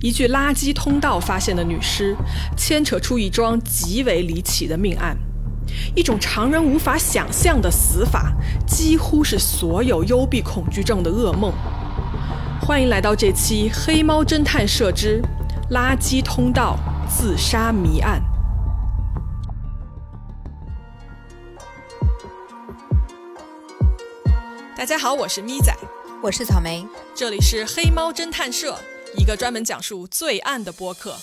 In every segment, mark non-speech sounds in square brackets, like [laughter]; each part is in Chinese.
一具垃圾通道发现的女尸，牵扯出一桩极为离奇的命案，一种常人无法想象的死法，几乎是所有幽闭恐惧症的噩梦。欢迎来到这期《黑猫侦探社之垃圾通道自杀谜案》。大家好，我是咪仔，我是草莓，这里是黑猫侦探社。一个专门讲述罪案的播客。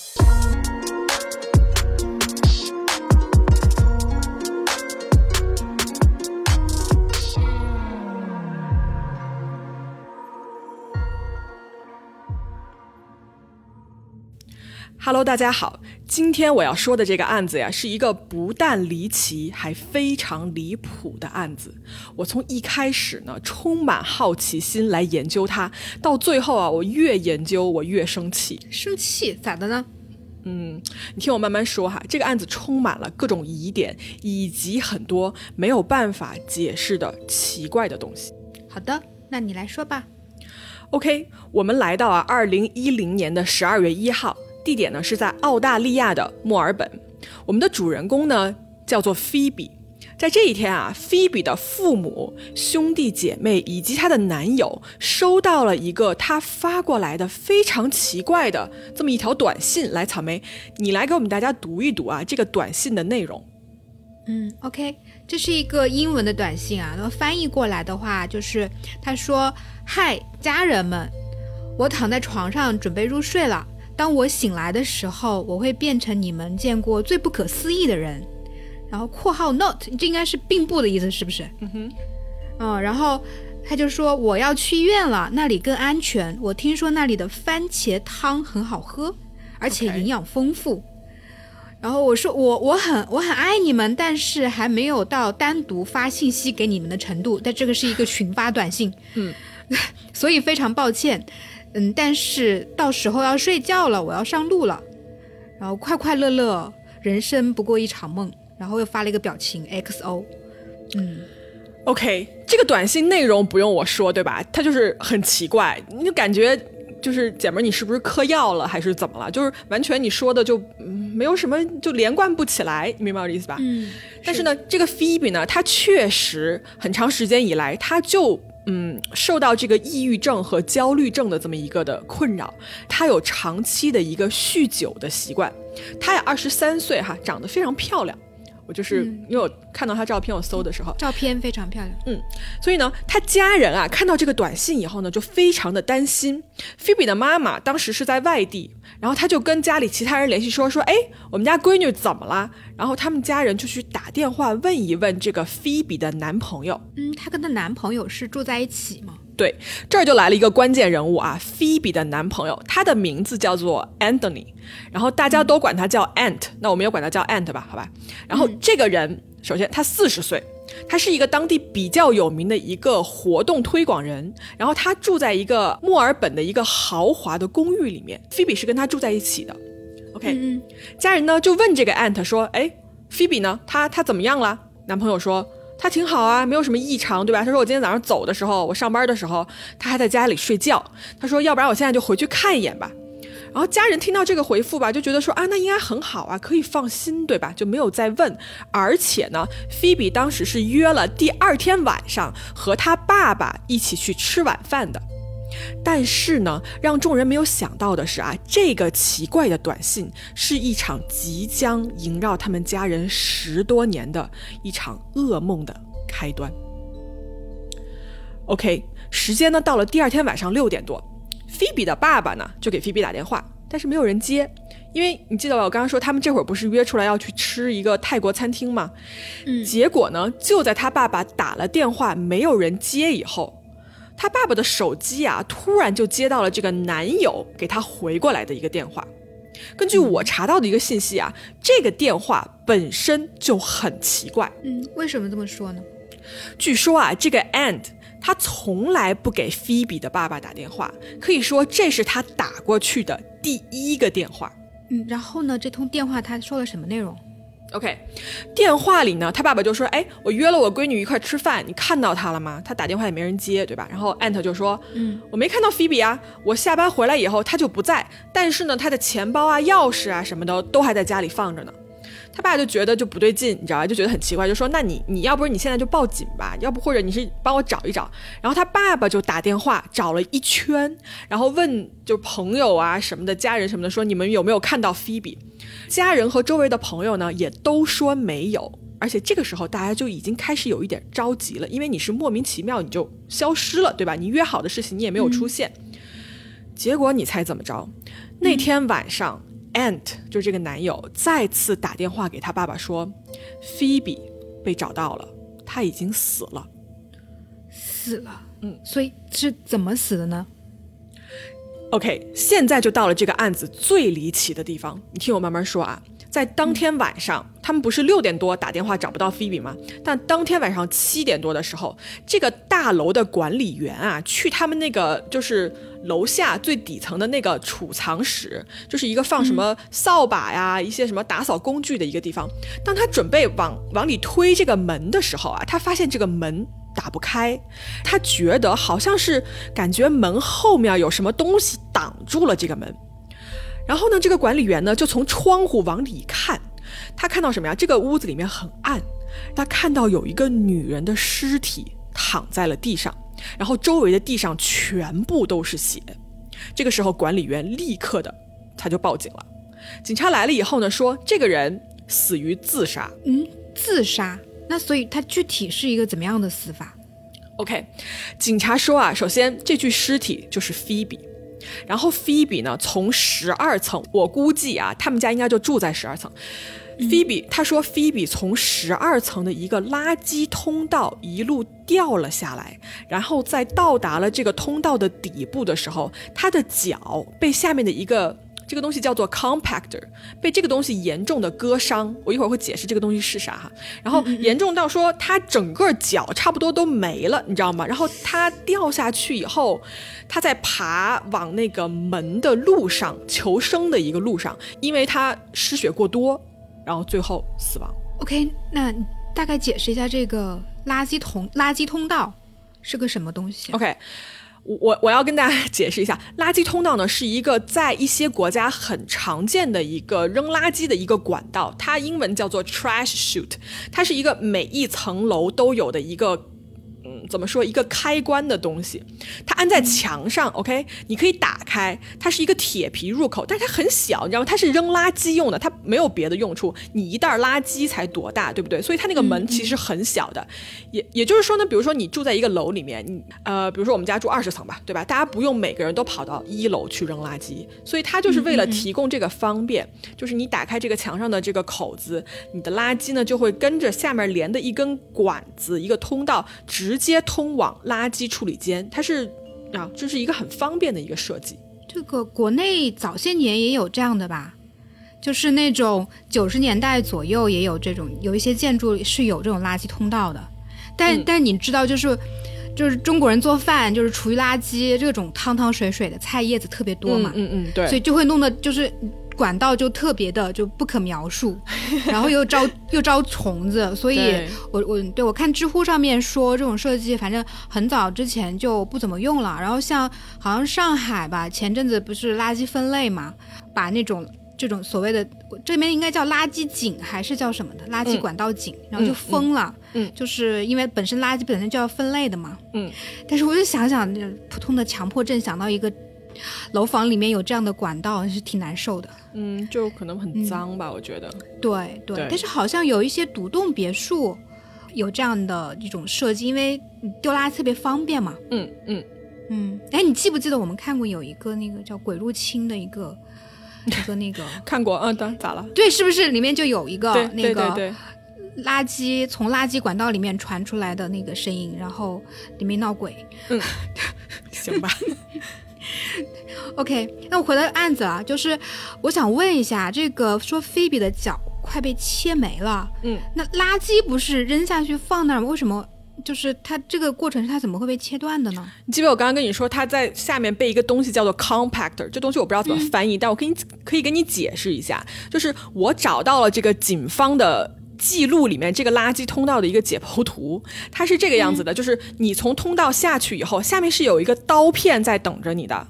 Hello，大家好，今天我要说的这个案子呀，是一个不但离奇，还非常离谱的案子。我从一开始呢，充满好奇心来研究它，到最后啊，我越研究我越生气。生气咋的呢？嗯，你听我慢慢说哈。这个案子充满了各种疑点，以及很多没有办法解释的奇怪的东西。好的，那你来说吧。OK，我们来到啊，二零一零年的十二月一号。地点呢是在澳大利亚的墨尔本，我们的主人公呢叫做菲比。在这一天啊，菲比的父母、兄弟姐妹以及她的男友收到了一个她发过来的非常奇怪的这么一条短信。来，草莓，你来给我们大家读一读啊，这个短信的内容。嗯，OK，这是一个英文的短信啊，那么翻译过来的话就是他说：“嗨，家人们，我躺在床上准备入睡了。”当我醒来的时候，我会变成你们见过最不可思议的人。然后（括号 note） 这应该是并不的意思，是不是？嗯哼。嗯，然后他就说我要去医院了，那里更安全。我听说那里的番茄汤很好喝，而且营养丰富。然后我说我我很我很爱你们，但是还没有到单独发信息给你们的程度。但这个是一个群发短信，嗯，[laughs] 所以非常抱歉。嗯，但是到时候要睡觉了，我要上路了，然后快快乐乐，人生不过一场梦，然后又发了一个表情 XO，嗯，OK，这个短信内容不用我说对吧？它就是很奇怪，你就感觉就是姐们儿你是不是嗑药了还是怎么了？就是完全你说的就没有什么就连贯不起来，你明白我的意思吧？嗯，但是呢，这个 Phoebe 呢，她确实很长时间以来，她就。嗯，受到这个抑郁症和焦虑症的这么一个的困扰，他有长期的一个酗酒的习惯。他也二十三岁哈，长得非常漂亮。我就是因为我看到她照片，我搜的时候，照片非常漂亮。嗯，所以呢，她家人啊看到这个短信以后呢，就非常的担心。菲比的妈妈当时是在外地。然后她就跟家里其他人联系，说说，哎，我们家闺女怎么了？然后他们家人就去打电话问一问这个菲比的男朋友。嗯，她跟她男朋友是住在一起吗？对，这儿就来了一个关键人物啊，菲比的男朋友，他的名字叫做 Anthony，然后大家都管他叫 Ant，那我们也管他叫 Ant 吧，好吧？然后这个人，首先他四十岁。他是一个当地比较有名的一个活动推广人，然后他住在一个墨尔本的一个豪华的公寓里面。菲比是跟他住在一起的。OK，家人呢就问这个 Ant 说：“哎，菲比呢？他他怎么样了？”男朋友说：“他挺好啊，没有什么异常，对吧？”他说：“我今天早上走的时候，我上班的时候，他还在家里睡觉。”他说：“要不然我现在就回去看一眼吧。”然后家人听到这个回复吧，就觉得说啊，那应该很好啊，可以放心，对吧？就没有再问。而且呢，菲比当时是约了第二天晚上和他爸爸一起去吃晚饭的。但是呢，让众人没有想到的是啊，这个奇怪的短信是一场即将萦绕他们家人十多年的一场噩梦的开端。OK，时间呢到了第二天晚上六点多。菲比的爸爸呢，就给菲比打电话，但是没有人接，因为你记得吧？我刚刚说他们这会儿不是约出来要去吃一个泰国餐厅吗？嗯，结果呢，就在他爸爸打了电话没有人接以后，他爸爸的手机啊，突然就接到了这个男友给他回过来的一个电话。根据我查到的一个信息啊，这个电话本身就很奇怪。嗯，为什么这么说呢？据说啊，这个 and。他从来不给菲比的爸爸打电话，可以说这是他打过去的第一个电话。嗯，然后呢？这通电话他说了什么内容？OK，电话里呢，他爸爸就说：“哎，我约了我闺女一块吃饭，你看到她了吗？”他打电话也没人接，对吧？然后 Ant 就说：“嗯，我没看到菲比啊，我下班回来以后她就不在，但是呢，她的钱包啊、钥匙啊什么的都还在家里放着呢。”他爸就觉得就不对劲，你知道吧？就觉得很奇怪，就说：“那你你要不是你现在就报警吧，要不或者你是帮我找一找。”然后他爸爸就打电话找了一圈，然后问就朋友啊什么的、家人什么的，说你们有没有看到菲比？家人和周围的朋友呢也都说没有。而且这个时候大家就已经开始有一点着急了，因为你是莫名其妙你就消失了，对吧？你约好的事情你也没有出现。结果你猜怎么着？那天晚上。Ant 就是这个男友，再次打电话给他爸爸说，Phoebe 被找到了，他已经死了，死了。嗯，所以是怎么死的呢？OK，现在就到了这个案子最离奇的地方，你听我慢慢说啊。在当天晚上，他们不是六点多打电话找不到菲比吗？但当天晚上七点多的时候，这个大楼的管理员啊，去他们那个就是楼下最底层的那个储藏室，就是一个放什么扫把呀、一些什么打扫工具的一个地方。当他准备往往里推这个门的时候啊，他发现这个门打不开，他觉得好像是感觉门后面有什么东西挡住了这个门。然后呢，这个管理员呢就从窗户往里看，他看到什么呀？这个屋子里面很暗，他看到有一个女人的尸体躺在了地上，然后周围的地上全部都是血。这个时候，管理员立刻的他就报警了。警察来了以后呢，说这个人死于自杀。嗯，自杀？那所以他具体是一个怎么样的死法？OK，警察说啊，首先这具尸体就是菲比。然后菲比呢，从十二层，我估计啊，他们家应该就住在十二层。菲比他说，菲比从十二层的一个垃圾通道一路掉了下来，然后在到达了这个通道的底部的时候，他的脚被下面的一个。这个东西叫做 compactor，被这个东西严重的割伤，我一会儿会解释这个东西是啥哈。然后严重到说他整个脚差不多都没了，你知道吗？然后他掉下去以后，他在爬往那个门的路上求生的一个路上，因为他失血过多，然后最后死亡。OK，那大概解释一下这个垃圾桶垃圾通道是个什么东西？OK。我我要跟大家解释一下，垃圾通道呢是一个在一些国家很常见的一个扔垃圾的一个管道，它英文叫做 trash chute，它是一个每一层楼都有的一个。嗯，怎么说一个开关的东西，它安在墙上，OK，你可以打开，它是一个铁皮入口，但是它很小，你知道吗？它是扔垃圾用的，它没有别的用处。你一袋垃圾才多大，对不对？所以它那个门其实很小的，也也就是说呢，比如说你住在一个楼里面，你呃，比如说我们家住二十层吧，对吧？大家不用每个人都跑到一楼去扔垃圾，所以它就是为了提供这个方便，就是你打开这个墙上的这个口子，你的垃圾呢就会跟着下面连的一根管子，一个通道直。直接通往垃圾处理间，它是啊，这是一个很方便的一个设计。这个国内早些年也有这样的吧，就是那种九十年代左右也有这种，有一些建筑是有这种垃圾通道的。但但你知道，就是就是中国人做饭，就是厨余垃圾这种汤汤水水的菜叶子特别多嘛，嗯嗯，对，所以就会弄得就是。管道就特别的就不可描述，[laughs] 然后又招又招虫子，[laughs] 所以我我对我看知乎上面说这种设计，反正很早之前就不怎么用了。然后像好像上海吧，前阵子不是垃圾分类嘛，把那种这种所谓的这边应该叫垃圾井还是叫什么的垃圾管道井，然后就封了。嗯，就是因为本身垃圾本身就要分类的嘛。嗯，但是我就想想，普通的强迫症想到一个。楼房里面有这样的管道是挺难受的，嗯，就可能很脏吧，我觉得。对对，但是好像有一些独栋别墅有这样的一种设计，因为丢垃圾特别方便嘛。嗯嗯嗯。哎，你记不记得我们看过有一个那个叫《鬼入侵》的一个 [laughs] 一个那个？看过，嗯，对，咋了？对，是不是里面就有一个那个垃圾从垃圾管道里面传出来的那个声音，然后里面闹鬼？嗯，[laughs] 行吧。[laughs] OK，那我回到案子啊，就是我想问一下，这个说菲比的脚快被切没了，嗯，那垃圾不是扔下去放那儿吗？为什么就是它这个过程是它怎么会被切断的呢？你记不记得我刚刚跟你说，它在下面被一个东西叫做 compactor，这东西我不知道怎么翻译，但我给你可以给你解释一下，就是我找到了这个警方的记录里面这个垃圾通道的一个解剖图，它是这个样子的，就是你从通道下去以后，下面是有一个刀片在等着你的，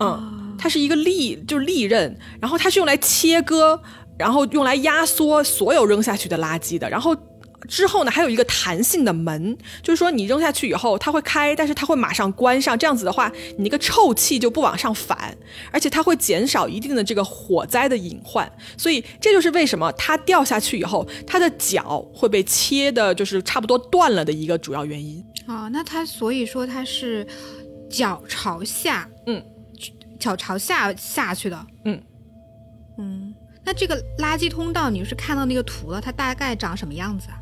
嗯，它是一个利，就是利刃，然后它是用来切割。然后用来压缩所有扔下去的垃圾的，然后之后呢，还有一个弹性的门，就是说你扔下去以后它会开，但是它会马上关上，这样子的话，你那个臭气就不往上反，而且它会减少一定的这个火灾的隐患，所以这就是为什么它掉下去以后，它的脚会被切的，就是差不多断了的一个主要原因。啊，那它所以说它是脚朝下，嗯，脚朝下下去的，嗯，嗯。那这个垃圾通道，你是看到那个图了？它大概长什么样子啊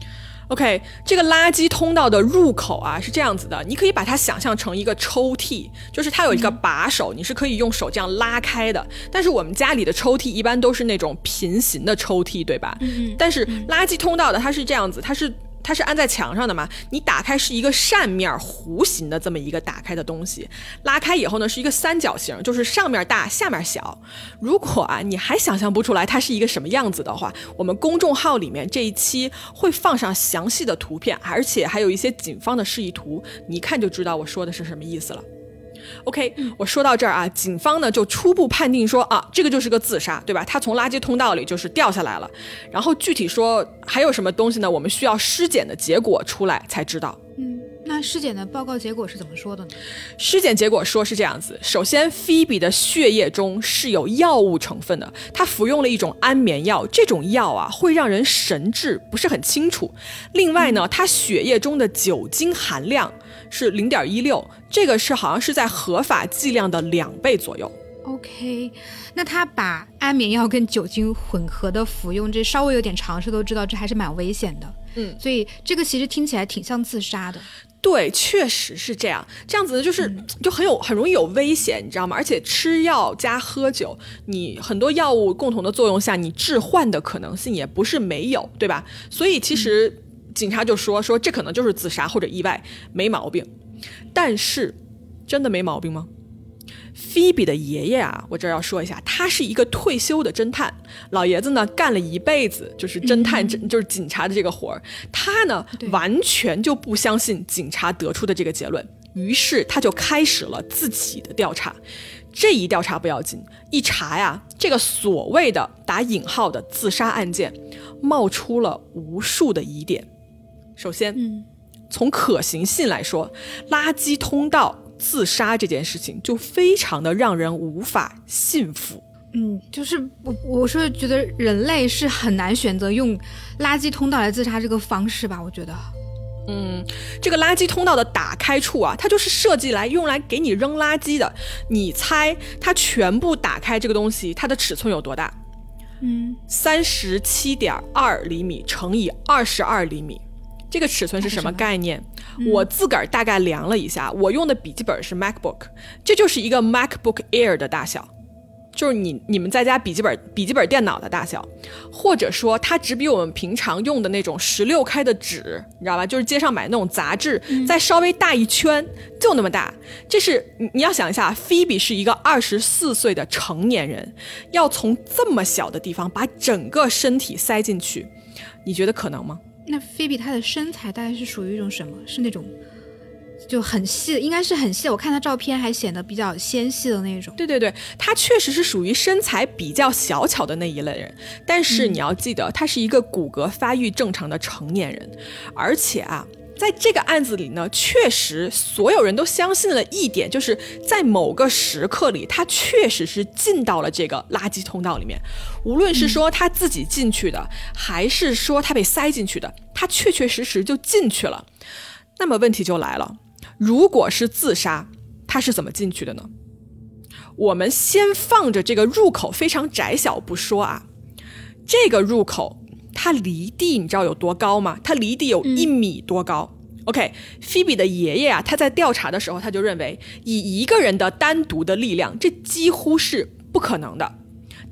？OK，这个垃圾通道的入口啊是这样子的，你可以把它想象成一个抽屉，就是它有一个把手，你是可以用手这样拉开的。但是我们家里的抽屉一般都是那种平行的抽屉，对吧？嗯。但是垃圾通道的它是这样子，它是。它是安在墙上的嘛？你打开是一个扇面弧形的这么一个打开的东西，拉开以后呢是一个三角形，就是上面大下面小。如果啊你还想象不出来它是一个什么样子的话，我们公众号里面这一期会放上详细的图片，而且还有一些警方的示意图，你一看就知道我说的是什么意思了。OK，我说到这儿啊，警方呢就初步判定说啊，这个就是个自杀，对吧？他从垃圾通道里就是掉下来了。然后具体说还有什么东西呢？我们需要尸检的结果出来才知道。嗯，那尸检的报告结果是怎么说的呢？尸检结果说是这样子：首先，菲比的血液中是有药物成分的，他服用了一种安眠药，这种药啊会让人神志不是很清楚。另外呢，他血液中的酒精含量。是零点一六，这个是好像是在合法剂量的两倍左右。OK，那他把安眠药跟酒精混合的服用，这稍微有点常识都知道，这还是蛮危险的。嗯，所以这个其实听起来挺像自杀的。对，确实是这样。这样子就是就很有很容易有危险，你知道吗？而且吃药加喝酒，你很多药物共同的作用下，你致幻的可能性也不是没有，对吧？所以其实。警察就说说这可能就是自杀或者意外，没毛病。但是，真的没毛病吗？菲比的爷爷啊，我这儿要说一下，他是一个退休的侦探，老爷子呢干了一辈子就是侦探，就是警察的这个活儿。他呢完全就不相信警察得出的这个结论，于是他就开始了自己的调查。这一调查不要紧，一查呀，这个所谓的打引号的自杀案件，冒出了无数的疑点。首先，嗯，从可行性来说，垃圾通道自杀这件事情就非常的让人无法信服。嗯，就是我我是觉得人类是很难选择用垃圾通道来自杀这个方式吧？我觉得，嗯，这个垃圾通道的打开处啊，它就是设计来用来给你扔垃圾的。你猜它全部打开这个东西，它的尺寸有多大？嗯，三十七点二厘米乘以二十二厘米。这个尺寸是什么概念？我自个儿大概量了一下，我用的笔记本是 MacBook，这就是一个 MacBook Air 的大小，就是你你们在家笔记本笔记本电脑的大小，或者说它只比我们平常用的那种十六开的纸，你知道吧？就是街上买那种杂志再稍微大一圈，就那么大。这是你你要想一下，Phoebe 是一个二十四岁的成年人，要从这么小的地方把整个身体塞进去，你觉得可能吗？那菲比她的身材大概是属于一种什么？是那种就很细，应该是很细。我看她照片还显得比较纤细的那种。对对对，她确实是属于身材比较小巧的那一类人。但是你要记得，她是一个骨骼发育正常的成年人，而且啊。在这个案子里呢，确实所有人都相信了一点，就是在某个时刻里，他确实是进到了这个垃圾通道里面。无论是说他自己进去的，还是说他被塞进去的，他确确实实就进去了。那么问题就来了，如果是自杀，他是怎么进去的呢？我们先放着这个入口非常窄小不说啊，这个入口。它离地你知道有多高吗？它离地有一米多高。OK，菲比的爷爷啊，他在调查的时候，他就认为以一个人的单独的力量，这几乎是不可能的。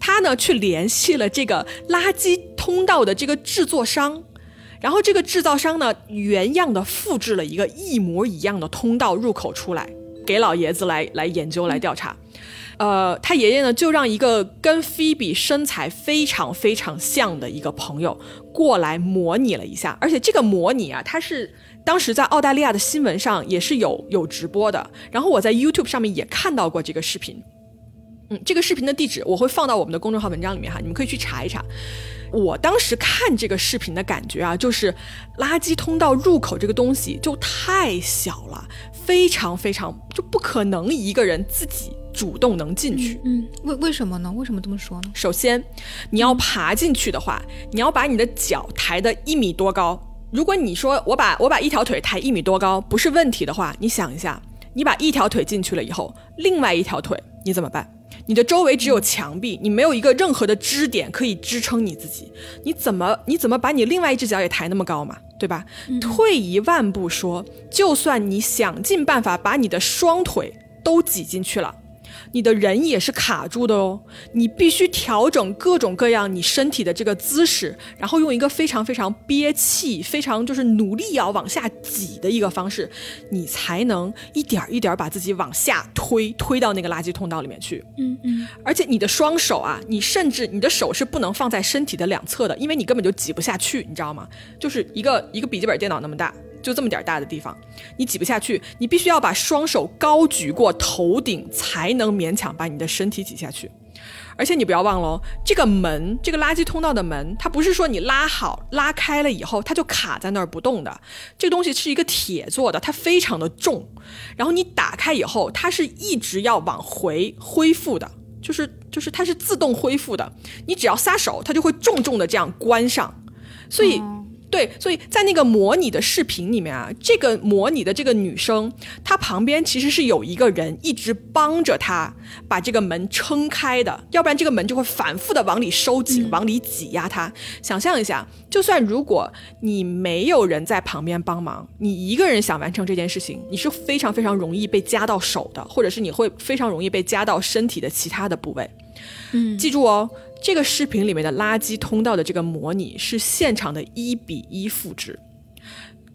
他呢去联系了这个垃圾通道的这个制作商，然后这个制造商呢，原样的复制了一个一模一样的通道入口出来，给老爷子来来研究来调查。呃，他爷爷呢就让一个跟菲比身材非常非常像的一个朋友过来模拟了一下，而且这个模拟啊，他是当时在澳大利亚的新闻上也是有有直播的，然后我在 YouTube 上面也看到过这个视频。嗯，这个视频的地址我会放到我们的公众号文章里面哈，你们可以去查一查。我当时看这个视频的感觉啊，就是垃圾通道入口这个东西就太小了，非常非常就不可能一个人自己主动能进去。嗯，为为什么呢？为什么这么说呢？首先，你要爬进去的话，你要把你的脚抬得一米多高。如果你说我把我把一条腿抬一米多高不是问题的话，你想一下，你把一条腿进去了以后，另外一条腿你怎么办？你的周围只有墙壁，你没有一个任何的支点可以支撑你自己，你怎么你怎么把你另外一只脚也抬那么高嘛？对吧？退一万步说，就算你想尽办法把你的双腿都挤进去了。你的人也是卡住的哦，你必须调整各种各样你身体的这个姿势，然后用一个非常非常憋气、非常就是努力要往下挤的一个方式，你才能一点一点把自己往下推，推到那个垃圾通道里面去。嗯嗯。而且你的双手啊，你甚至你的手是不能放在身体的两侧的，因为你根本就挤不下去，你知道吗？就是一个一个笔记本电脑那么大。就这么点大的地方，你挤不下去，你必须要把双手高举过头顶，才能勉强把你的身体挤下去。而且你不要忘了，这个门，这个垃圾通道的门，它不是说你拉好、拉开了以后，它就卡在那儿不动的。这个东西是一个铁做的，它非常的重。然后你打开以后，它是一直要往回恢复的，就是就是它是自动恢复的。你只要撒手，它就会重重的这样关上。所以。对，所以在那个模拟的视频里面啊，这个模拟的这个女生，她旁边其实是有一个人一直帮着她把这个门撑开的，要不然这个门就会反复的往里收紧、往里挤压她。想象一下，就算如果你没有人在旁边帮忙，你一个人想完成这件事情，你是非常非常容易被夹到手的，或者是你会非常容易被夹到身体的其他的部位。嗯，记住哦。这个视频里面的垃圾通道的这个模拟是现场的一比一复制，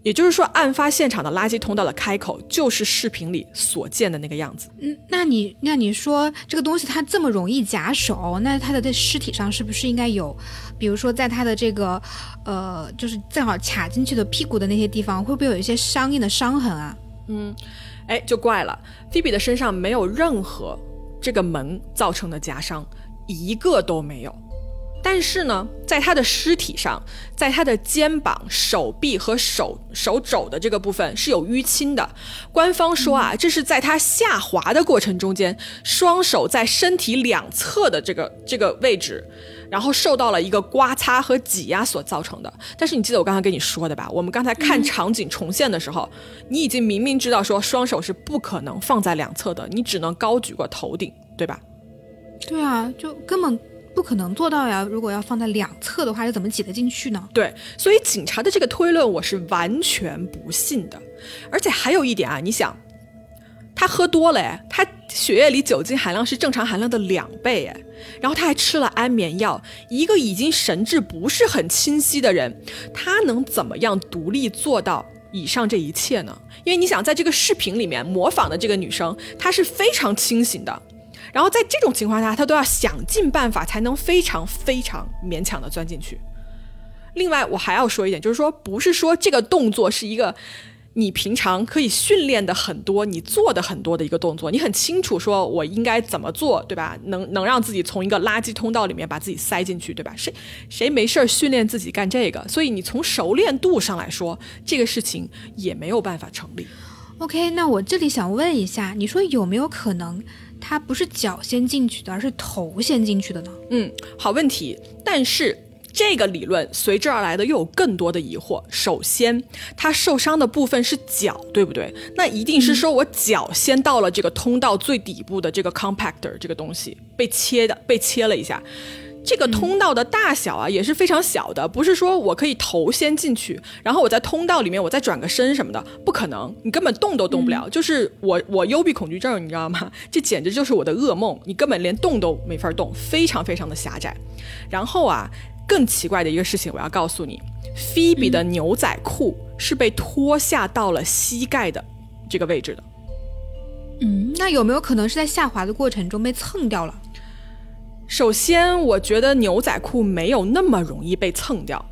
也就是说，案发现场的垃圾通道的开口就是视频里所见的那个样子。嗯，那你那你说这个东西它这么容易夹手，那它的在尸体上是不是应该有，比如说在它的这个呃，就是正好卡进去的屁股的那些地方，会不会有一些相应的伤痕啊？嗯，哎，就怪了，菲比的身上没有任何这个门造成的夹伤。一个都没有，但是呢，在他的尸体上，在他的肩膀、手臂和手手肘的这个部分是有淤青的。官方说啊，这是在他下滑的过程中间，双手在身体两侧的这个这个位置，然后受到了一个刮擦和挤压所造成的。但是你记得我刚才跟你说的吧？我们刚才看场景重现的时候，你已经明明知道说双手是不可能放在两侧的，你只能高举过头顶，对吧？对啊，就根本不可能做到呀！如果要放在两侧的话，又怎么挤得进去呢？对，所以警察的这个推论我是完全不信的。而且还有一点啊，你想，他喝多了哎，他血液里酒精含量是正常含量的两倍哎，然后他还吃了安眠药，一个已经神志不是很清晰的人，他能怎么样独立做到以上这一切呢？因为你想，在这个视频里面模仿的这个女生，她是非常清醒的。然后在这种情况下，他都要想尽办法才能非常非常勉强的钻进去。另外，我还要说一点，就是说，不是说这个动作是一个你平常可以训练的很多、你做的很多的一个动作，你很清楚说我应该怎么做，对吧？能能让自己从一个垃圾通道里面把自己塞进去，对吧？谁谁没事儿训练自己干这个？所以你从熟练度上来说，这个事情也没有办法成立。OK，那我这里想问一下，你说有没有可能？它不是脚先进去的，而是头先进去的呢。嗯，好问题。但是这个理论随之而来的又有更多的疑惑。首先，它受伤的部分是脚，对不对？那一定是说我脚先到了这个通道最底部的这个 compactor 这个东西被切的，被切了一下。这个通道的大小啊也是非常小的，不是说我可以头先进去，然后我在通道里面我再转个身什么的，不可能，你根本动都动不了。就是我我幽闭恐惧症，你知道吗？这简直就是我的噩梦，你根本连动都没法动，非常非常的狭窄。然后啊，更奇怪的一个事情，我要告诉你，菲比的牛仔裤是被脱下到了膝盖的这个位置的。嗯，那有没有可能是在下滑的过程中被蹭掉了？首先，我觉得牛仔裤没有那么容易被蹭掉，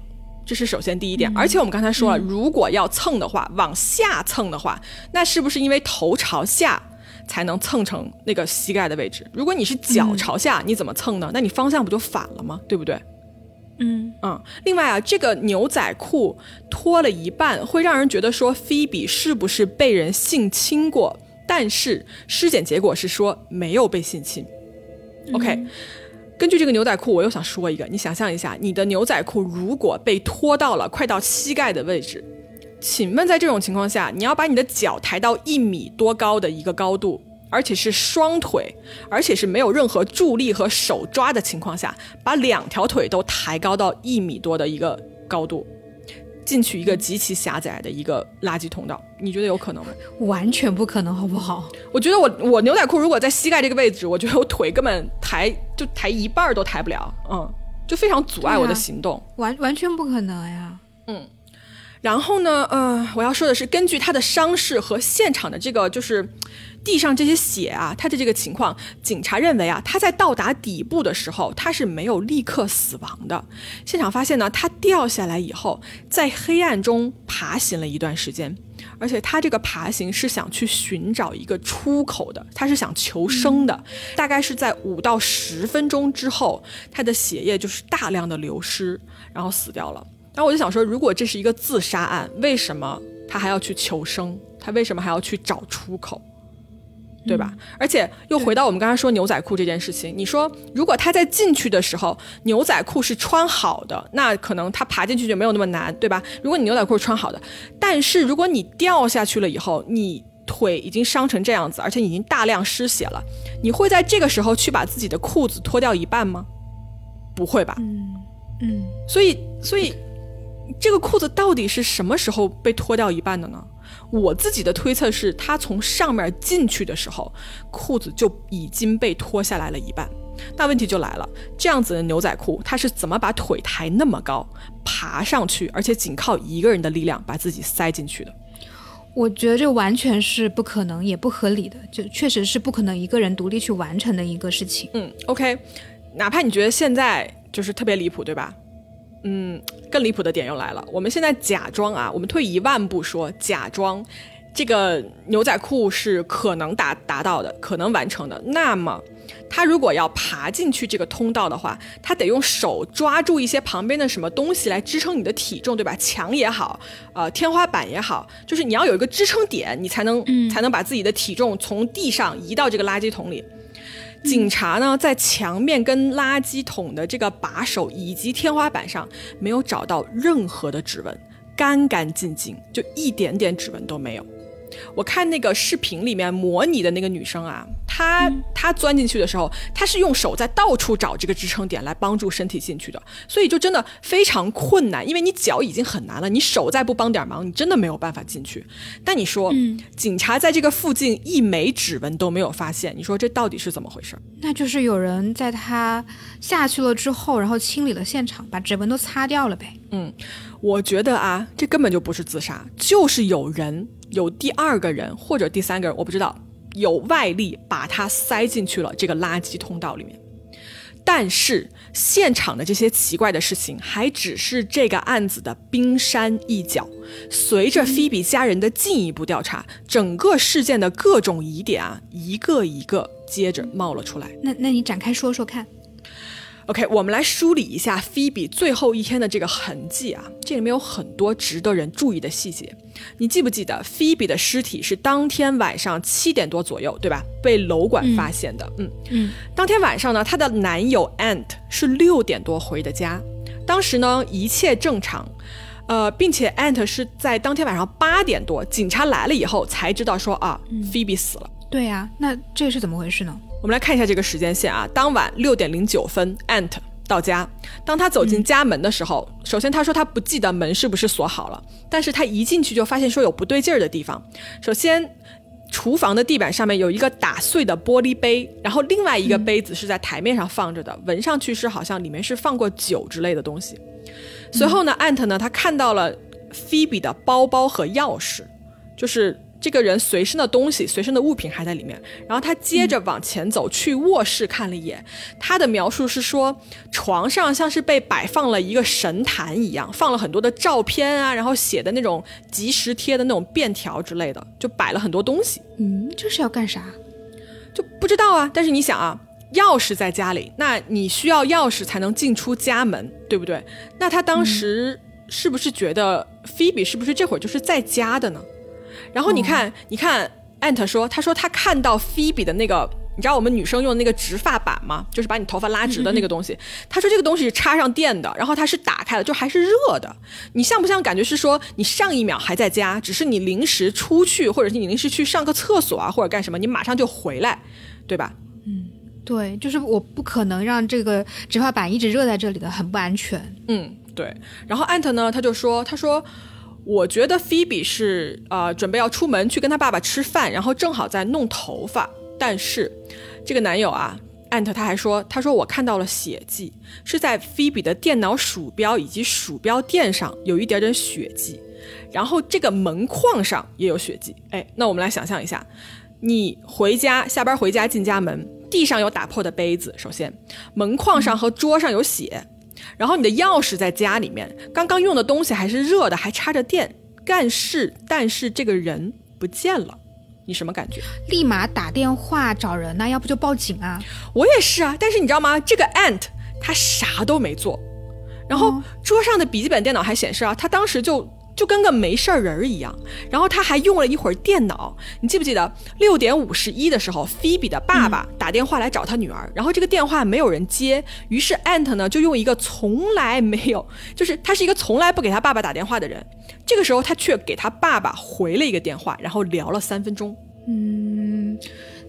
这是首先第一点。而且我们刚才说了，如果要蹭的话，往下蹭的话，那是不是因为头朝下才能蹭成那个膝盖的位置？如果你是脚朝下，你怎么蹭呢？那你方向不就反了吗？对不对？嗯嗯。另外啊，这个牛仔裤脱了一半，会让人觉得说菲比是不是被人性侵过？但是尸检结果是说没有被性侵。OK，根据这个牛仔裤，我又想说一个，你想象一下，你的牛仔裤如果被拖到了快到膝盖的位置，请问在这种情况下，你要把你的脚抬到一米多高的一个高度，而且是双腿，而且是没有任何助力和手抓的情况下，把两条腿都抬高到一米多的一个高度。进去一个极其狭窄的一个垃圾通道，你觉得有可能吗？完全不可能，好不好？我觉得我我牛仔裤如果在膝盖这个位置，我觉得我腿根本抬就抬一半都抬不了，嗯，就非常阻碍我的行动，完完全不可能呀，嗯。然后呢，呃，我要说的是，根据他的伤势和现场的这个就是地上这些血啊，他的这个情况，警察认为啊，他在到达底部的时候，他是没有立刻死亡的。现场发现呢，他掉下来以后，在黑暗中爬行了一段时间，而且他这个爬行是想去寻找一个出口的，他是想求生的。大概是在五到十分钟之后，他的血液就是大量的流失，然后死掉了。然后我就想说，如果这是一个自杀案，为什么他还要去求生？他为什么还要去找出口？对吧？而且又回到我们刚才说牛仔裤这件事情，你说如果他在进去的时候牛仔裤是穿好的，那可能他爬进去就没有那么难，对吧？如果你牛仔裤是穿好的，但是如果你掉下去了以后，你腿已经伤成这样子，而且已经大量失血了，你会在这个时候去把自己的裤子脱掉一半吗？不会吧？嗯嗯，所以所以。这个裤子到底是什么时候被脱掉一半的呢？我自己的推测是，他从上面进去的时候，裤子就已经被脱下来了一半。那问题就来了，这样子的牛仔裤，他是怎么把腿抬那么高，爬上去，而且仅靠一个人的力量把自己塞进去的？我觉得这完全是不可能也不合理的，就确实是不可能一个人独立去完成的一个事情。嗯，OK，哪怕你觉得现在就是特别离谱，对吧？嗯，更离谱的点又来了。我们现在假装啊，我们退一万步说，假装这个牛仔裤是可能达达到的，可能完成的。那么，他如果要爬进去这个通道的话，他得用手抓住一些旁边的什么东西来支撑你的体重，对吧？墙也好，呃，天花板也好，就是你要有一个支撑点，你才能才能把自己的体重从地上移到这个垃圾桶里。警察呢，在墙面、跟垃圾桶的这个把手以及天花板上，没有找到任何的指纹，干干净净，就一点点指纹都没有。我看那个视频里面模拟的那个女生啊，她她钻进去的时候，她是用手在到处找这个支撑点来帮助身体进去的，所以就真的非常困难，因为你脚已经很难了，你手再不帮点忙，你真的没有办法进去。但你说，警察在这个附近一枚指纹都没有发现，你说这到底是怎么回事？那就是有人在她下去了之后，然后清理了现场，把指纹都擦掉了呗。嗯，我觉得啊，这根本就不是自杀，就是有人。有第二个人或者第三个人，我不知道，有外力把他塞进去了这个垃圾通道里面。但是现场的这些奇怪的事情还只是这个案子的冰山一角。随着菲比家人的进一步调查，整个事件的各种疑点啊，一个一个接着冒了出来。那那你展开说说看。OK，我们来梳理一下菲比最后一天的这个痕迹啊，这里面有很多值得人注意的细节。你记不记得菲比的尸体是当天晚上七点多左右，对吧？被楼管发现的。嗯嗯。当天晚上呢，她的男友 Ant 是六点多回的家，当时呢一切正常，呃，并且 Ant 是在当天晚上八点多，警察来了以后才知道说啊，菲比死了。对呀，那这是怎么回事呢？我们来看一下这个时间线啊，当晚六点零九分，Ant 到家。当他走进家门的时候，首先他说他不记得门是不是锁好了，但是他一进去就发现说有不对劲儿的地方。首先，厨房的地板上面有一个打碎的玻璃杯，然后另外一个杯子是在台面上放着的，闻上去是好像里面是放过酒之类的东西。随后呢，艾特呢，他看到了菲比的包包和钥匙，就是这个人随身的东西、随身的物品还在里面。然后他接着往前走，去卧室看了一眼。他的描述是说，床上像是被摆放了一个神坛一样，放了很多的照片啊，然后写的那种即时贴的那种便条之类的，就摆了很多东西。嗯，这是要干啥？就不知道啊。但是你想啊。钥匙在家里，那你需要钥匙才能进出家门，对不对？那他当时是不是觉得菲比是不是这会儿就是在家的呢？然后你看，你看，，ant 说，他说他看到菲比的那个，你知道我们女生用那个直发板吗？就是把你头发拉直的那个东西。他说这个东西是插上电的，然后它是打开了，就还是热的。你像不像感觉是说你上一秒还在家，只是你临时出去，或者是你临时去上个厕所啊，或者干什么，你马上就回来，对吧？嗯对，就是我不可能让这个直发板一直热在这里的，很不安全。嗯，对。然后艾特呢，他就说，他说，我觉得菲比是呃准备要出门去跟他爸爸吃饭，然后正好在弄头发。但是这个男友啊，艾特他还说，他说我看到了血迹，是在菲比的电脑鼠标以及鼠标垫上有一点点血迹，然后这个门框上也有血迹。哎，那我们来想象一下，你回家下班回家进家门。地上有打破的杯子，首先门框上和桌上有血，然后你的钥匙在家里面，刚刚用的东西还是热的，还插着电，但是但是这个人不见了，你什么感觉？立马打电话找人呐，要不就报警啊！我也是啊，但是你知道吗？这个 ant 他啥都没做，然后桌上的笔记本电脑还显示啊，他当时就。就跟个没事儿人一样，然后他还用了一会儿电脑。你记不记得六点五十一的时候，菲比的爸爸打电话来找他女儿，然后这个电话没有人接，于是 Ant 呢就用一个从来没有，就是他是一个从来不给他爸爸打电话的人，这个时候他却给他爸爸回了一个电话，然后聊了三分钟。嗯，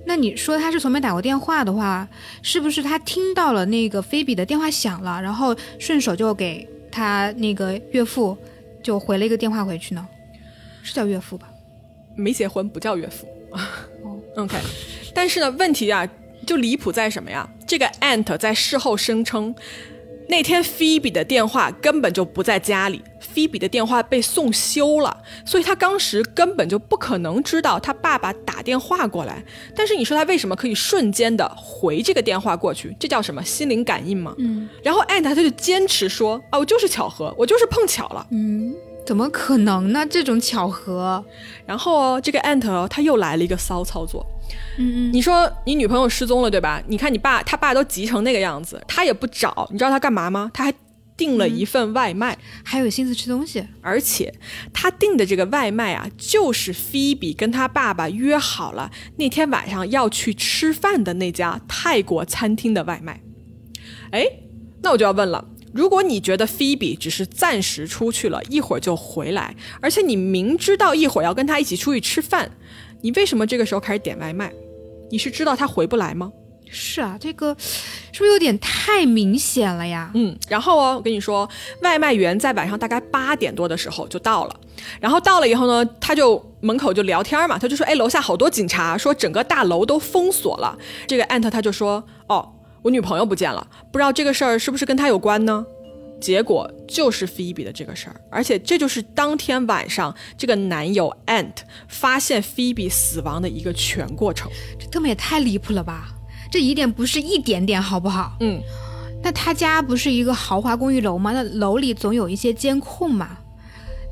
那你说他是从没打过电话的话，是不是他听到了那个菲比的电话响了，然后顺手就给他那个岳父？就回了一个电话回去呢，是叫岳父吧？没结婚不叫岳父。[laughs] OK，但是呢，问题啊，就离谱在什么呀？这个 Aunt 在事后声称，那天 Phoebe 的电话根本就不在家里，菲比的电话被送修了，所以他当时根本就不可能知道他爸爸打电话过来。但是你说他为什么可以瞬间的回这个电话过去？这叫什么心灵感应吗？嗯。然后 Ant 他就坚持说啊，我就是巧合，我就是碰巧了。嗯。怎么可能呢？这种巧合。然后这个 ant 他又来了一个骚操作。嗯嗯。你说你女朋友失踪了，对吧？你看你爸，他爸都急成那个样子，他也不找。你知道他干嘛吗？他还订了一份外卖，还有心思吃东西。而且他订的这个外卖啊，就是菲比跟他爸爸约好了那天晚上要去吃饭的那家泰国餐厅的外卖。哎，那我就要问了。如果你觉得菲比只是暂时出去了，一会儿就回来，而且你明知道一会儿要跟他一起出去吃饭，你为什么这个时候开始点外卖？你是知道他回不来吗？是啊，这个是不是有点太明显了呀？嗯，然后哦，我跟你说，外卖员在晚上大概八点多的时候就到了，然后到了以后呢，他就门口就聊天嘛，他就说，哎，楼下好多警察，说整个大楼都封锁了。这个 ant 他就说，哦。我女朋友不见了，不知道这个事儿是不是跟他有关呢？结果就是菲比的这个事儿，而且这就是当天晚上这个男友 Ant 发现菲比死亡的一个全过程。这他妈也太离谱了吧！这疑点不是一点点，好不好？嗯。那他家不是一个豪华公寓楼吗？那楼里总有一些监控嘛。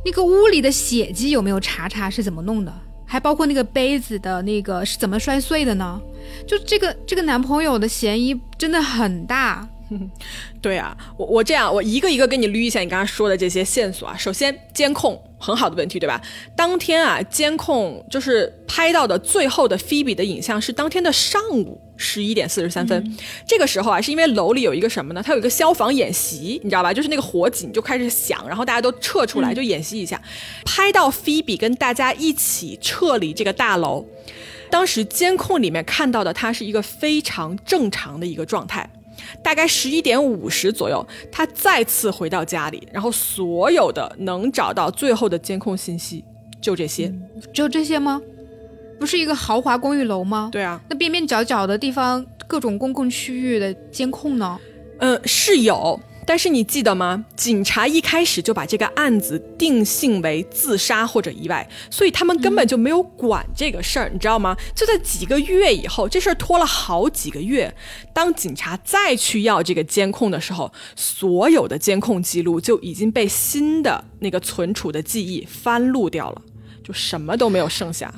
那个屋里的血迹有没有查查是怎么弄的？还包括那个杯子的那个是怎么摔碎的呢？就这个这个男朋友的嫌疑真的很大。[laughs] 对啊，我我这样，我一个一个跟你捋一下你刚刚说的这些线索啊。首先，监控很好的问题，对吧？当天啊，监控就是拍到的最后的菲比的影像是当天的上午十一点四十三分。这个时候啊，是因为楼里有一个什么呢？它有一个消防演习，你知道吧？就是那个火警就开始响，然后大家都撤出来就演习一下，拍到菲比跟大家一起撤离这个大楼。当时监控里面看到的，他是一个非常正常的一个状态。大概十一点五十左右，他再次回到家里，然后所有的能找到最后的监控信息就这些，只有这些吗？不是一个豪华公寓楼吗？对啊，那边边角角的地方，各种公共区域的监控呢？呃，是有。但是你记得吗？警察一开始就把这个案子定性为自杀或者意外，所以他们根本就没有管这个事儿，你知道吗？就在几个月以后，这事儿拖了好几个月。当警察再去要这个监控的时候，所有的监控记录就已经被新的那个存储的记忆翻录掉了，就什么都没有剩下。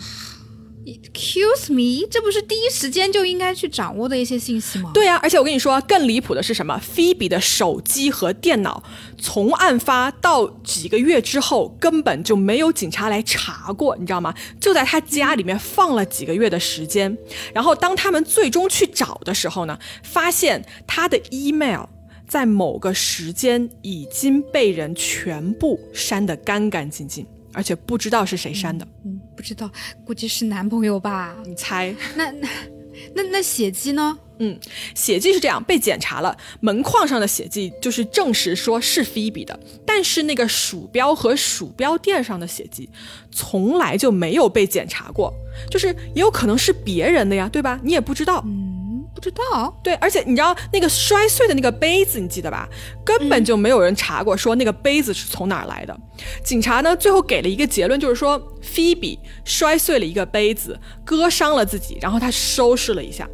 Excuse me，这不是第一时间就应该去掌握的一些信息吗？对呀，而且我跟你说，更离谱的是什么？菲比的手机和电脑从案发到几个月之后，根本就没有警察来查过，你知道吗？就在他家里面放了几个月的时间，然后当他们最终去找的时候呢，发现他的 email 在某个时间已经被人全部删得干干净净。而且不知道是谁删的，嗯，不知道，估计是男朋友吧？你猜？那那那那血迹呢？嗯，血迹是这样，被检查了，门框上的血迹就是证实说是菲比的，但是那个鼠标和鼠标垫上的血迹从来就没有被检查过，就是也有可能是别人的呀，对吧？你也不知道。知道，对，而且你知道那个摔碎的那个杯子，你记得吧？根本就没有人查过，说那个杯子是从哪儿来的。警察呢，最后给了一个结论，就是说菲比摔碎了一个杯子，割伤了自己，然后他收拾了一下。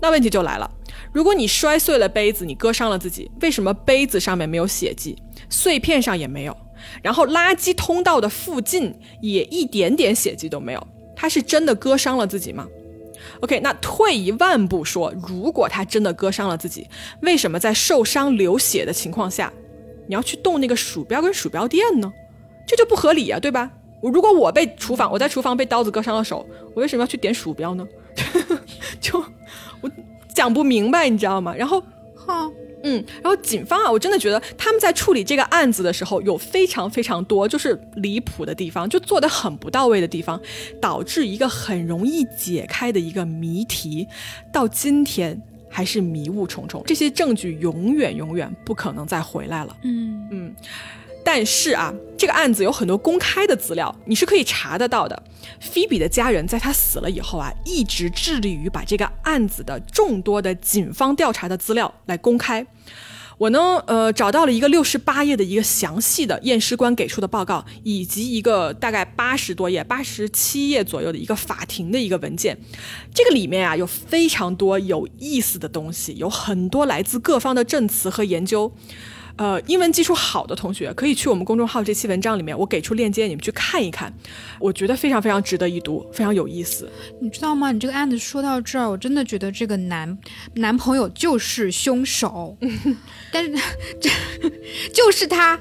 那问题就来了，如果你摔碎了杯子，你割伤了自己，为什么杯子上面没有血迹，碎片上也没有，然后垃圾通道的附近也一点点血迹都没有？他是真的割伤了自己吗？OK，那退一万步说，如果他真的割伤了自己，为什么在受伤流血的情况下，你要去动那个鼠标跟鼠标垫呢？这就不合理啊，对吧？我如果我被厨房我在厨房被刀子割伤了手，我为什么要去点鼠标呢？[laughs] 就我讲不明白，你知道吗？然后，好。嗯，然后警方啊，我真的觉得他们在处理这个案子的时候，有非常非常多就是离谱的地方，就做的很不到位的地方，导致一个很容易解开的一个谜题，到今天还是迷雾重重。这些证据永远永远不可能再回来了。嗯嗯。但是啊，这个案子有很多公开的资料，你是可以查得到的。菲比的家人在他死了以后啊，一直致力于把这个案子的众多的警方调查的资料来公开。我呢，呃，找到了一个六十八页的一个详细的验尸官给出的报告，以及一个大概八十多页、八十七页左右的一个法庭的一个文件。这个里面啊，有非常多有意思的东西，有很多来自各方的证词和研究。呃，英文基础好的同学可以去我们公众号这期文章里面，我给出链接，你们去看一看，我觉得非常非常值得一读，非常有意思。你知道吗？你这个案子说到这儿，我真的觉得这个男男朋友就是凶手，[laughs] 但是这 [laughs] 就是他，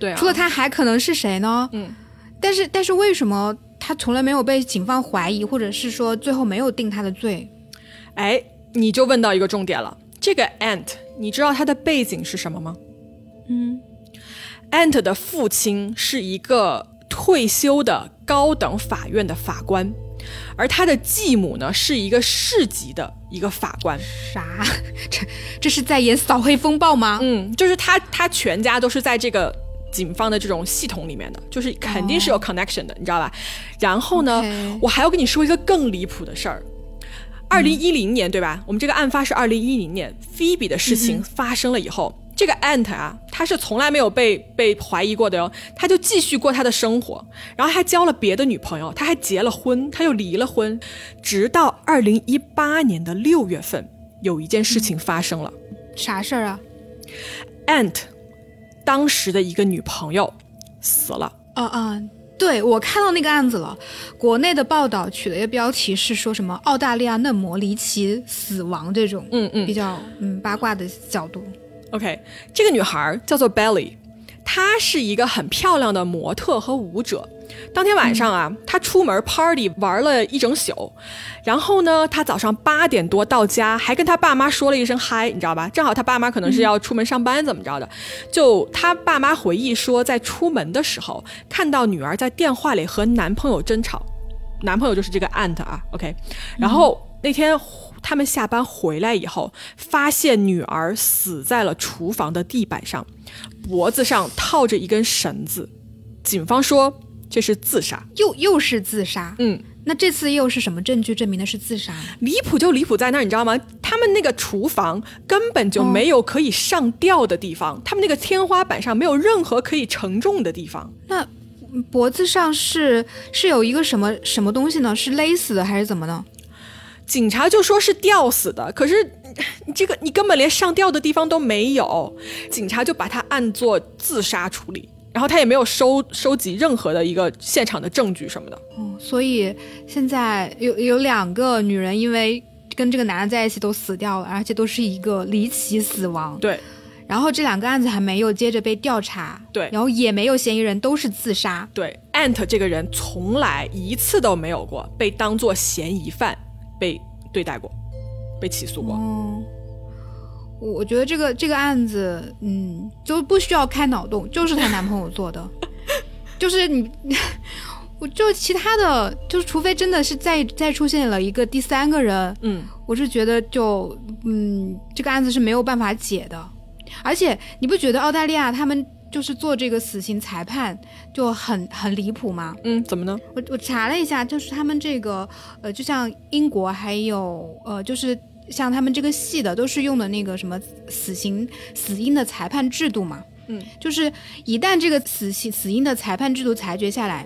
对，除了他还可能是谁呢？嗯，但是但是为什么他从来没有被警方怀疑，或者是说最后没有定他的罪？哎，你就问到一个重点了，这个 Ant，你知道他的背景是什么吗？嗯，Ant 的父亲是一个退休的高等法院的法官，而他的继母呢是一个市级的一个法官。啥？这这是在演扫黑风暴吗？嗯，就是他他全家都是在这个警方的这种系统里面的，就是肯定是有 connection 的，你知道吧？然后呢，我还要跟你说一个更离谱的事儿。二零一零年，对吧？我们这个案发是二零一零年，Phoebe 的事情发生了以后。这个 Ant 啊，他是从来没有被被怀疑过的哟，他就继续过他的生活，然后还交了别的女朋友，他还结了婚，他又离了婚，直到二零一八年的六月份，有一件事情发生了，啥事儿啊？Ant 当时的一个女朋友死了。啊啊，对我看到那个案子了，国内的报道取了一个标题是说什么澳大利亚嫩模离奇死亡这种，嗯嗯，比较嗯八卦的角度。OK，这个女孩叫做 Belly，她是一个很漂亮的模特和舞者。当天晚上啊，她出门 party 玩了一整宿，然后呢，她早上八点多到家，还跟她爸妈说了一声嗨，你知道吧？正好她爸妈可能是要出门上班，怎么着的？就她爸妈回忆说，在出门的时候看到女儿在电话里和男朋友争吵，男朋友就是这个 aunt 啊。OK，然后那天。他们下班回来以后，发现女儿死在了厨房的地板上，脖子上套着一根绳子。警方说这是自杀，又又是自杀。嗯，那这次又是什么证据证明的是自杀？离谱就离谱在那儿，你知道吗？他们那个厨房根本就没有可以上吊的地方，他们那个天花板上没有任何可以承重的地方。那脖子上是是有一个什么什么东西呢？是勒死的还是怎么呢？警察就说是吊死的，可是你 [sighs] 这个你根本连上吊的地方都没有，警察就把他按作自杀处理。然后他也没有收收集任何的一个现场的证据什么的，嗯，所以现在有有两个女人因为跟这个男的在一起都死掉了，而且都是一个离奇死亡。对，然后这两个案子还没有接着被调查，对，然后也没有嫌疑人，都是自杀。对，Ant 这个人从来一次都没有过被当做嫌疑犯被对待过，被起诉过。嗯。我觉得这个这个案子，嗯，就不需要开脑洞，就是她男朋友做的，[laughs] 就是你，[laughs] 我就其他的，就是除非真的是再再出现了一个第三个人，嗯，我是觉得就，嗯，这个案子是没有办法解的，而且你不觉得澳大利亚他们就是做这个死刑裁判就很很离谱嘛？嗯，怎么呢？我我查了一下，就是他们这个，呃，就像英国还有，呃，就是。像他们这个系的都是用的那个什么死刑死因的裁判制度嘛，嗯，就是一旦这个死刑死因的裁判制度裁决下来，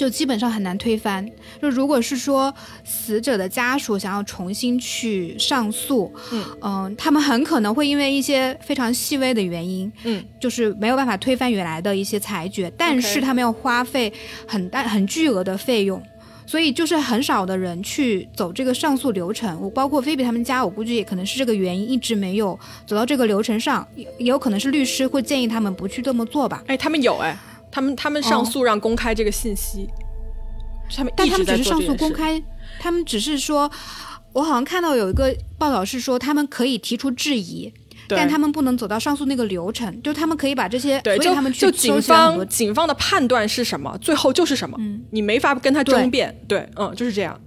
就基本上很难推翻。就如果是说死者的家属想要重新去上诉，嗯嗯，他们很可能会因为一些非常细微的原因，嗯，就是没有办法推翻原来的一些裁决，但是他们要花费很大很巨额的费用。所以就是很少的人去走这个上诉流程，我包括菲比他们家，我估计也可能是这个原因，一直没有走到这个流程上，也也有可能是律师会建议他们不去这么做吧。哎，他们有哎，他们他们上诉让公开这个信息，他们但他们只是上诉公开，他们只是说，我好像看到有一个报道是说他们可以提出质疑。但他们不能走到上诉那个流程，就他们可以把这些，对，就他们就警方警方的判断是什么，最后就是什么，你没法跟他争辩，对，嗯，就是这样。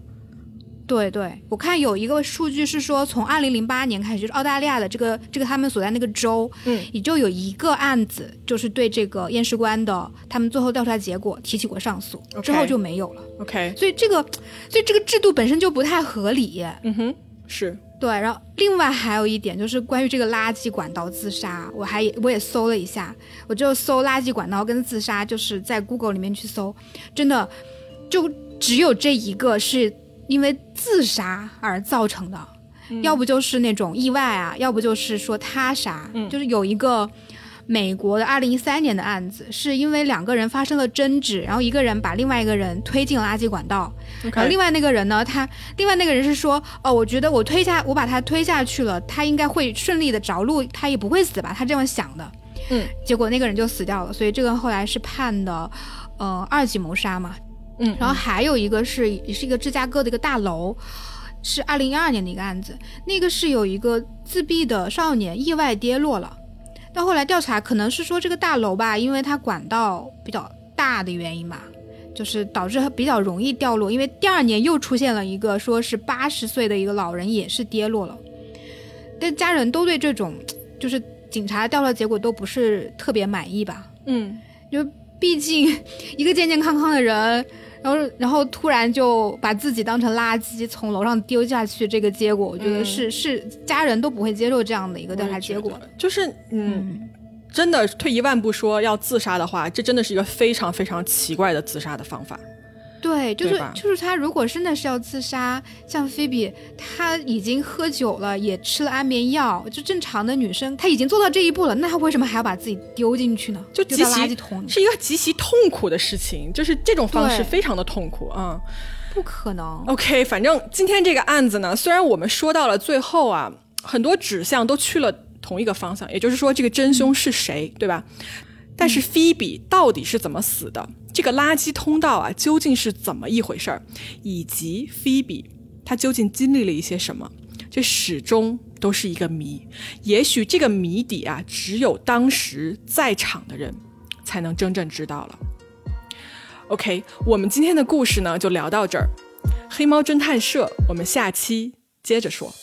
对对，我看有一个数据是说，从二零零八年开始，就是澳大利亚的这个这个他们所在那个州，嗯，也就有一个案子，就是对这个验尸官的他们最后调查结果提起过上诉，之后就没有了。OK，所以这个，所以这个制度本身就不太合理。嗯哼，是。对，然后另外还有一点就是关于这个垃圾管道自杀，我还我也搜了一下，我就搜垃圾管道跟自杀，就是在 Google 里面去搜，真的就只有这一个是因为自杀而造成的，要不就是那种意外啊，要不就是说他杀，就是有一个。美国的二零一三年的案子，是因为两个人发生了争执，然后一个人把另外一个人推进了垃圾管道，然后另外那个人呢，他另外那个人是说，哦，我觉得我推下我把他推下去了，他应该会顺利的着陆，他也不会死吧？他这样想的，嗯，结果那个人就死掉了，所以这个后来是判的，呃，二级谋杀嘛，嗯，然后还有一个是也是一个芝加哥的一个大楼，是二零一二年的一个案子，那个是有一个自闭的少年意外跌落了。到后来调查，可能是说这个大楼吧，因为它管道比较大的原因吧，就是导致它比较容易掉落。因为第二年又出现了一个，说是八十岁的一个老人也是跌落了，但家人都对这种就是警察调查结果都不是特别满意吧？嗯，就毕竟一个健健康康的人。然后，然后突然就把自己当成垃圾从楼上丢下去，这个结果我觉得是是家人都不会接受这样的一个调查结果。就是嗯，真的退一万步说，要自杀的话，这真的是一个非常非常奇怪的自杀的方法。对，就是就是他，如果真的是要自杀，像菲比，他已经喝酒了，也吃了安眠药，就正常的女生，她已经做到这一步了，那她为什么还要把自己丢进去呢？就极其是一个极其痛苦的事情，就是这种方式非常的痛苦啊，不可能。OK，反正今天这个案子呢，虽然我们说到了最后啊，很多指向都去了同一个方向，也就是说这个真凶是谁，对吧？但是菲比到底是怎么死的？这个垃圾通道啊，究竟是怎么一回事儿？以及菲比她究竟经历了一些什么？这始终都是一个谜。也许这个谜底啊，只有当时在场的人才能真正知道了。OK，我们今天的故事呢，就聊到这儿。黑猫侦探社，我们下期接着说。